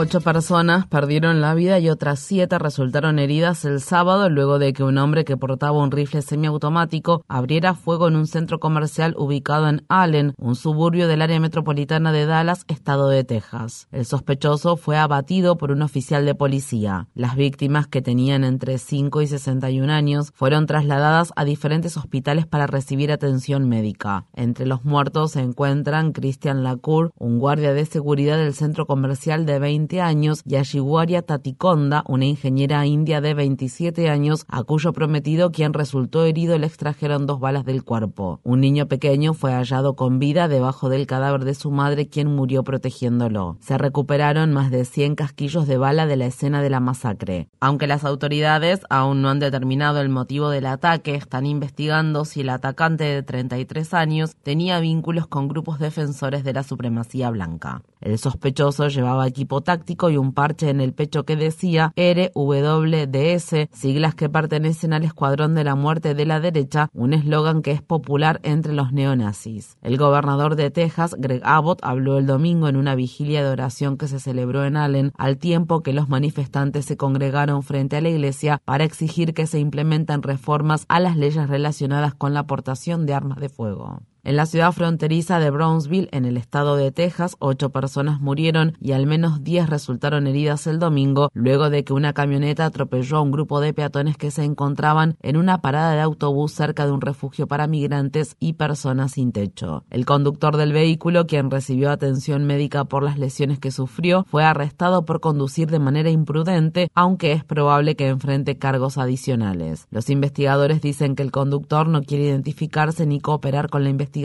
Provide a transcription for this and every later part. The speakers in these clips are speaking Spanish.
Ocho personas perdieron la vida y otras siete resultaron heridas el sábado luego de que un hombre que portaba un rifle semiautomático abriera fuego en un centro comercial ubicado en Allen, un suburbio del área metropolitana de Dallas, estado de Texas. El sospechoso fue abatido por un oficial de policía. Las víctimas, que tenían entre 5 y 61 años, fueron trasladadas a diferentes hospitales para recibir atención médica. Entre los muertos se encuentran Christian Lacour, un guardia de seguridad del centro comercial de 20 años, y Ashiguaria Tatikonda, una ingeniera india de 27 años, a cuyo prometido, quien resultó herido, le extrajeron dos balas del cuerpo. Un niño pequeño fue hallado con vida debajo del cadáver de su madre, quien murió protegiéndolo. Se recuperaron más de 100 casquillos de bala de la escena de la masacre. Aunque las autoridades aún no han determinado el motivo del ataque, están investigando si el atacante de 33 años tenía vínculos con grupos defensores de la supremacía blanca. El sospechoso llevaba equipo táctico y un parche en el pecho que decía RWDS, siglas que pertenecen al Escuadrón de la Muerte de la Derecha, un eslogan que es popular entre los neonazis. El gobernador de Texas, Greg Abbott, habló el domingo en una vigilia de oración que se celebró en Allen, al tiempo que los manifestantes se congregaron frente a la iglesia para exigir que se implementen reformas a las leyes relacionadas con la aportación de armas de fuego. En la ciudad fronteriza de Brownsville, en el estado de Texas, ocho personas murieron y al menos diez resultaron heridas el domingo luego de que una camioneta atropelló a un grupo de peatones que se encontraban en una parada de autobús cerca de un refugio para migrantes y personas sin techo. El conductor del vehículo, quien recibió atención médica por las lesiones que sufrió, fue arrestado por conducir de manera imprudente, aunque es probable que enfrente cargos adicionales. Los investigadores dicen que el conductor no quiere identificarse ni cooperar con la investigación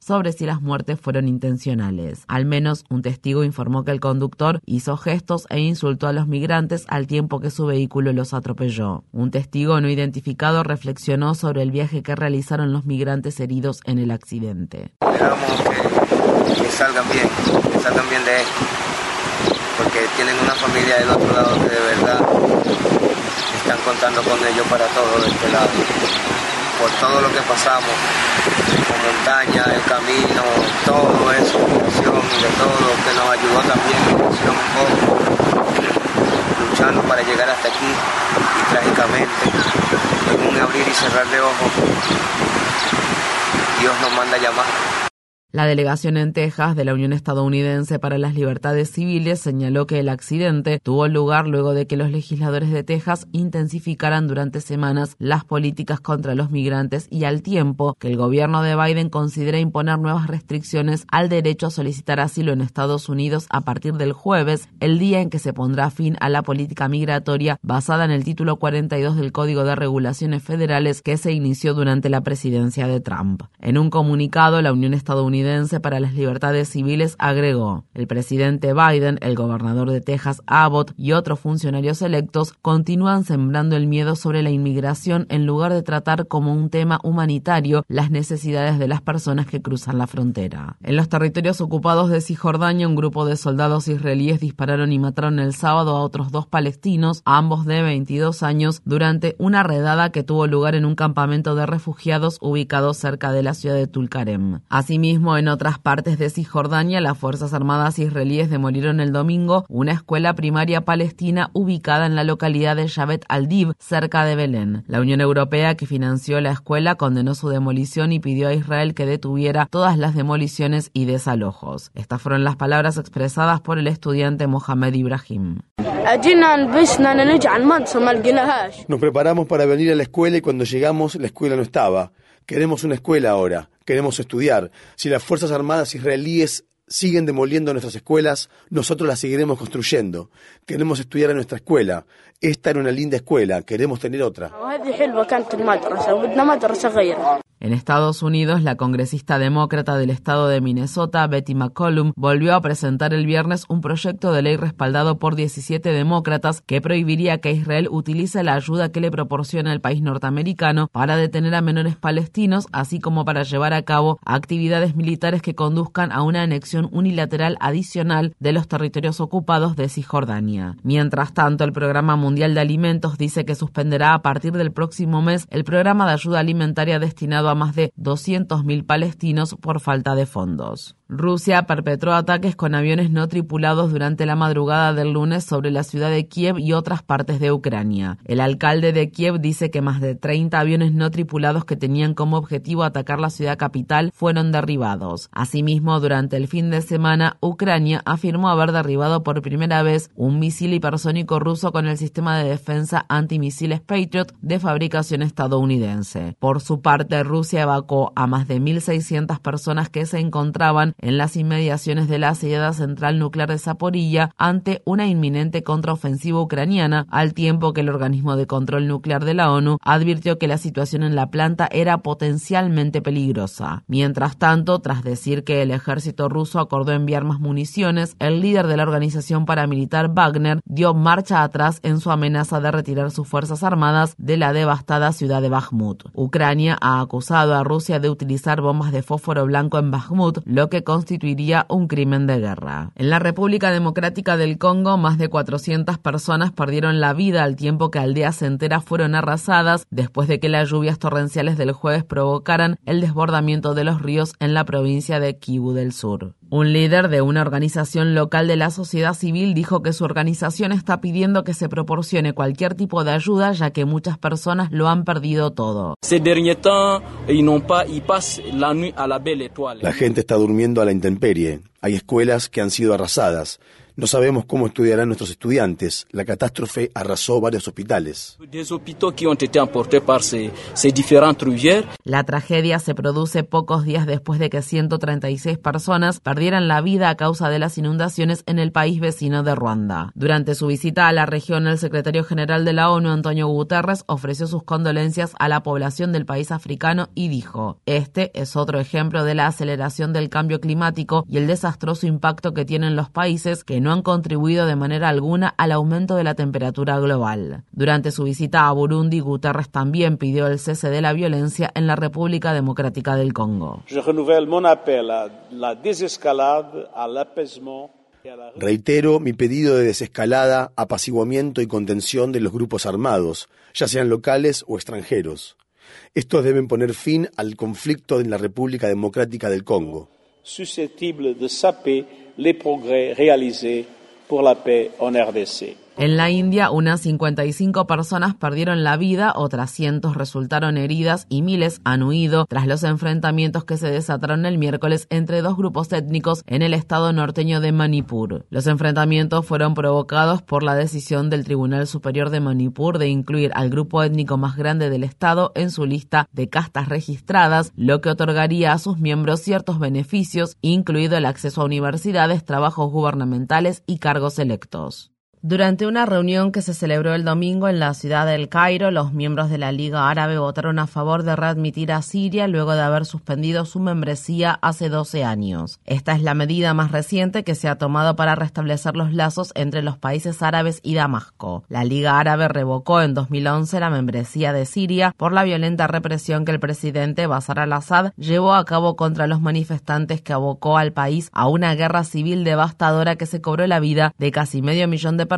sobre si las muertes fueron intencionales. Al menos un testigo informó que el conductor hizo gestos e insultó a los migrantes al tiempo que su vehículo los atropelló. Un testigo no identificado reflexionó sobre el viaje que realizaron los migrantes heridos en el accidente. que, salgan bien, que salgan bien de esto, porque tienen una familia del otro lado que de verdad están contando con ellos para todo de este lado, por todo lo que pasamos montaña, el camino, todo eso, y de todo, que nos ayudó también, un poco, luchando para llegar hasta aquí y trágicamente, en un abrir y cerrar de ojos, Dios nos manda llamar. La delegación en Texas de la Unión Estadounidense para las Libertades Civiles señaló que el accidente tuvo lugar luego de que los legisladores de Texas intensificaran durante semanas las políticas contra los migrantes y al tiempo que el gobierno de Biden considera imponer nuevas restricciones al derecho a solicitar asilo en Estados Unidos a partir del jueves, el día en que se pondrá fin a la política migratoria basada en el título 42 del Código de Regulaciones Federales que se inició durante la presidencia de Trump. En un comunicado, la Unión Estadounidense para las Libertades Civiles agregó, el presidente Biden, el gobernador de Texas Abbott y otros funcionarios electos continúan sembrando el miedo sobre la inmigración en lugar de tratar como un tema humanitario las necesidades de las personas que cruzan la frontera. En los territorios ocupados de Cisjordania, un grupo de soldados israelíes dispararon y mataron el sábado a otros dos palestinos, ambos de 22 años, durante una redada que tuvo lugar en un campamento de refugiados ubicado cerca de la ciudad de Tulkarem. Asimismo, en otras partes de Cisjordania, las Fuerzas Armadas israelíes demolieron el domingo una escuela primaria palestina ubicada en la localidad de Yavet al-Dib, cerca de Belén. La Unión Europea, que financió la escuela, condenó su demolición y pidió a Israel que detuviera todas las demoliciones y desalojos. Estas fueron las palabras expresadas por el estudiante Mohamed Ibrahim. Nos preparamos para venir a la escuela y cuando llegamos la escuela no estaba. Queremos una escuela ahora, queremos estudiar. Si las Fuerzas Armadas israelíes siguen demoliendo nuestras escuelas, nosotros las seguiremos construyendo. Queremos estudiar en nuestra escuela. Esta era una linda escuela, queremos tener otra. En Estados Unidos, la congresista demócrata del estado de Minnesota, Betty McCollum, volvió a presentar el viernes un proyecto de ley respaldado por 17 demócratas que prohibiría que Israel utilice la ayuda que le proporciona el país norteamericano para detener a menores palestinos, así como para llevar a cabo actividades militares que conduzcan a una anexión unilateral adicional de los territorios ocupados de Cisjordania. Mientras tanto, el Programa Mundial de Alimentos dice que suspenderá a partir del próximo mes el programa de ayuda alimentaria destinado a más de 200.000 palestinos por falta de fondos. Rusia perpetró ataques con aviones no tripulados durante la madrugada del lunes sobre la ciudad de Kiev y otras partes de Ucrania. El alcalde de Kiev dice que más de 30 aviones no tripulados que tenían como objetivo atacar la ciudad capital fueron derribados. Asimismo, durante el fin de semana, Ucrania afirmó haber derribado por primera vez un misil hipersónico ruso con el sistema de defensa antimisiles Patriot de fabricación estadounidense. Por su parte, Rusia evacuó a más de 1.600 personas que se encontraban en las inmediaciones de la asediada central nuclear de Zaporilla ante una inminente contraofensiva ucraniana, al tiempo que el organismo de control nuclear de la ONU advirtió que la situación en la planta era potencialmente peligrosa. Mientras tanto, tras decir que el ejército ruso acordó enviar más municiones, el líder de la organización paramilitar Wagner dio marcha atrás en su amenaza de retirar sus fuerzas armadas de la devastada ciudad de Bakhmut. Ucrania ha acusado a Rusia de utilizar bombas de fósforo blanco en Bakhmut, lo que constituiría un crimen de guerra. En la República Democrática del Congo, más de 400 personas perdieron la vida al tiempo que aldeas enteras fueron arrasadas después de que las lluvias torrenciales del jueves provocaran el desbordamiento de los ríos en la provincia de Kivu del Sur. Un líder de una organización local de la sociedad civil dijo que su organización está pidiendo que se proporcione cualquier tipo de ayuda ya que muchas personas lo han perdido todo. La gente está durmiendo a la intemperie. Hay escuelas que han sido arrasadas. No sabemos cómo estudiarán nuestros estudiantes. La catástrofe arrasó varios hospitales. La tragedia se produce pocos días después de que 136 personas perdieran la vida a causa de las inundaciones en el país vecino de Ruanda. Durante su visita a la región, el secretario general de la ONU, Antonio Guterres, ofreció sus condolencias a la población del país africano y dijo, este es otro ejemplo de la aceleración del cambio climático y el desastroso impacto que tienen los países que no han contribuido de manera alguna al aumento de la temperatura global. Durante su visita a Burundi, Guterres también pidió el cese de la violencia en la República Democrática del Congo. Reitero mi pedido de desescalada, apaciguamiento y contención de los grupos armados, ya sean locales o extranjeros. Estos deben poner fin al conflicto en la República Democrática del Congo. susceptible de saper les progrès réalisés pour la paix en RDC. En la India, unas 55 personas perdieron la vida, otras cientos resultaron heridas y miles han huido tras los enfrentamientos que se desataron el miércoles entre dos grupos étnicos en el estado norteño de Manipur. Los enfrentamientos fueron provocados por la decisión del Tribunal Superior de Manipur de incluir al grupo étnico más grande del estado en su lista de castas registradas, lo que otorgaría a sus miembros ciertos beneficios, incluido el acceso a universidades, trabajos gubernamentales y cargos electos. Durante una reunión que se celebró el domingo en la ciudad del Cairo, los miembros de la Liga Árabe votaron a favor de readmitir a Siria luego de haber suspendido su membresía hace 12 años. Esta es la medida más reciente que se ha tomado para restablecer los lazos entre los países árabes y Damasco. La Liga Árabe revocó en 2011 la membresía de Siria por la violenta represión que el presidente Bashar al-Assad llevó a cabo contra los manifestantes que abocó al país a una guerra civil devastadora que se cobró la vida de casi medio millón de personas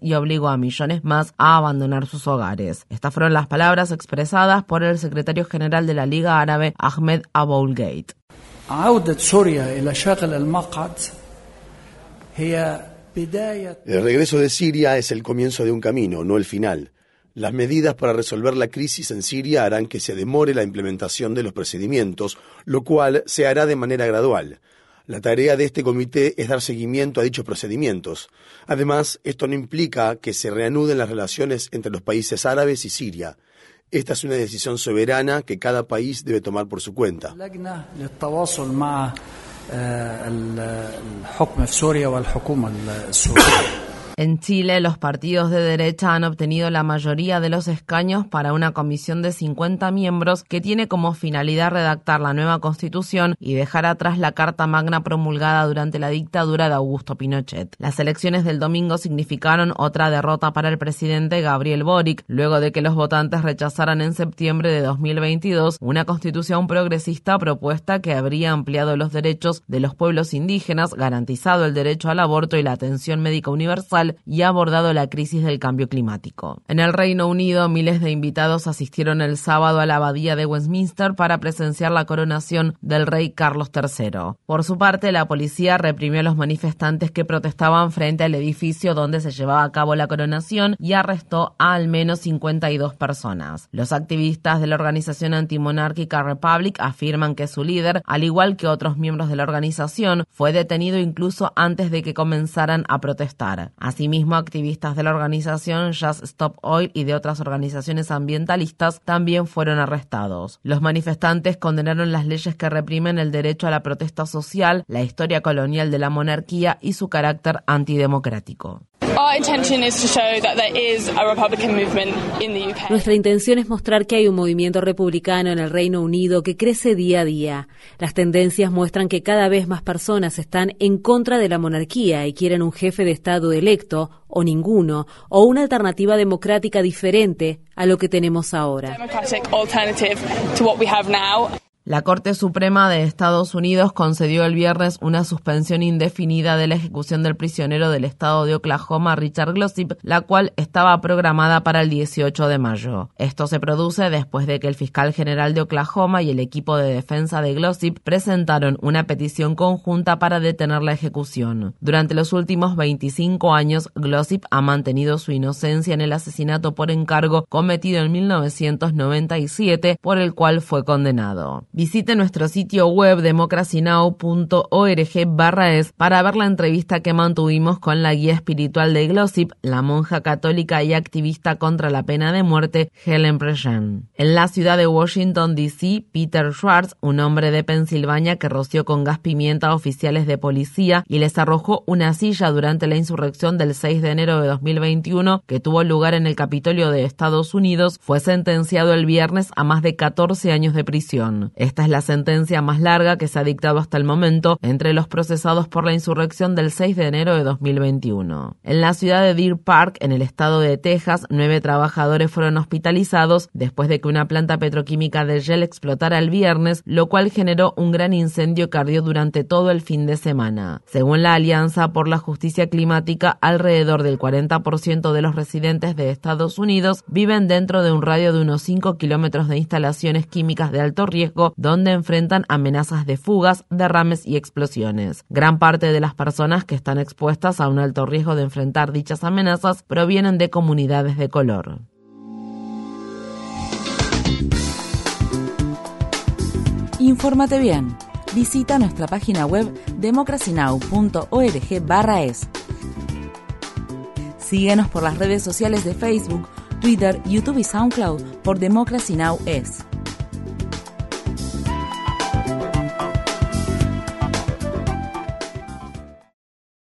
y obligó a millones más a abandonar sus hogares. Estas fueron las palabras expresadas por el secretario general de la Liga Árabe, Ahmed Aboulgate. El regreso de Siria es el comienzo de un camino, no el final. Las medidas para resolver la crisis en Siria harán que se demore la implementación de los procedimientos, lo cual se hará de manera gradual. La tarea de este comité es dar seguimiento a dichos procedimientos. Además, esto no implica que se reanuden las relaciones entre los países árabes y Siria. Esta es una decisión soberana que cada país debe tomar por su cuenta. En Chile, los partidos de derecha han obtenido la mayoría de los escaños para una comisión de 50 miembros que tiene como finalidad redactar la nueva constitución y dejar atrás la Carta Magna promulgada durante la dictadura de Augusto Pinochet. Las elecciones del domingo significaron otra derrota para el presidente Gabriel Boric, luego de que los votantes rechazaran en septiembre de 2022 una constitución progresista propuesta que habría ampliado los derechos de los pueblos indígenas, garantizado el derecho al aborto y la atención médica universal y ha abordado la crisis del cambio climático. En el Reino Unido, miles de invitados asistieron el sábado a la abadía de Westminster para presenciar la coronación del rey Carlos III. Por su parte, la policía reprimió a los manifestantes que protestaban frente al edificio donde se llevaba a cabo la coronación y arrestó a al menos 52 personas. Los activistas de la organización antimonárquica Republic afirman que su líder, al igual que otros miembros de la organización, fue detenido incluso antes de que comenzaran a protestar. Asimismo, activistas de la organización Just Stop Oil y de otras organizaciones ambientalistas también fueron arrestados. Los manifestantes condenaron las leyes que reprimen el derecho a la protesta social, la historia colonial de la monarquía y su carácter antidemocrático. Nuestra intención es mostrar que hay un movimiento republicano en el Reino Unido que crece día a día. Las tendencias muestran que cada vez más personas están en contra de la monarquía y quieren un jefe de Estado electo o ninguno, o una alternativa democrática diferente a lo que tenemos ahora. La Corte Suprema de Estados Unidos concedió el viernes una suspensión indefinida de la ejecución del prisionero del estado de Oklahoma, Richard Glossip, la cual estaba programada para el 18 de mayo. Esto se produce después de que el fiscal general de Oklahoma y el equipo de defensa de Glossip presentaron una petición conjunta para detener la ejecución. Durante los últimos 25 años, Glossip ha mantenido su inocencia en el asesinato por encargo cometido en 1997, por el cual fue condenado. Visite nuestro sitio web democracynow.org barra es para ver la entrevista que mantuvimos con la guía espiritual de Glossip, la monja católica y activista contra la pena de muerte, Helen Prejean. En la ciudad de Washington, D.C., Peter Schwartz, un hombre de Pensilvania que roció con gas pimienta a oficiales de policía y les arrojó una silla durante la insurrección del 6 de enero de 2021 que tuvo lugar en el Capitolio de Estados Unidos, fue sentenciado el viernes a más de 14 años de prisión. Esta es la sentencia más larga que se ha dictado hasta el momento entre los procesados por la insurrección del 6 de enero de 2021. En la ciudad de Deer Park, en el estado de Texas, nueve trabajadores fueron hospitalizados después de que una planta petroquímica de Shell explotara el viernes, lo cual generó un gran incendio que ardió durante todo el fin de semana. Según la Alianza por la Justicia Climática, alrededor del 40% de los residentes de Estados Unidos viven dentro de un radio de unos 5 kilómetros de instalaciones químicas de alto riesgo donde enfrentan amenazas de fugas, derrames y explosiones. Gran parte de las personas que están expuestas a un alto riesgo de enfrentar dichas amenazas provienen de comunidades de color. Infórmate bien. Visita nuestra página web democracynow.org/es. Síguenos por las redes sociales de Facebook, Twitter, YouTube y SoundCloud por Democracy Now! es.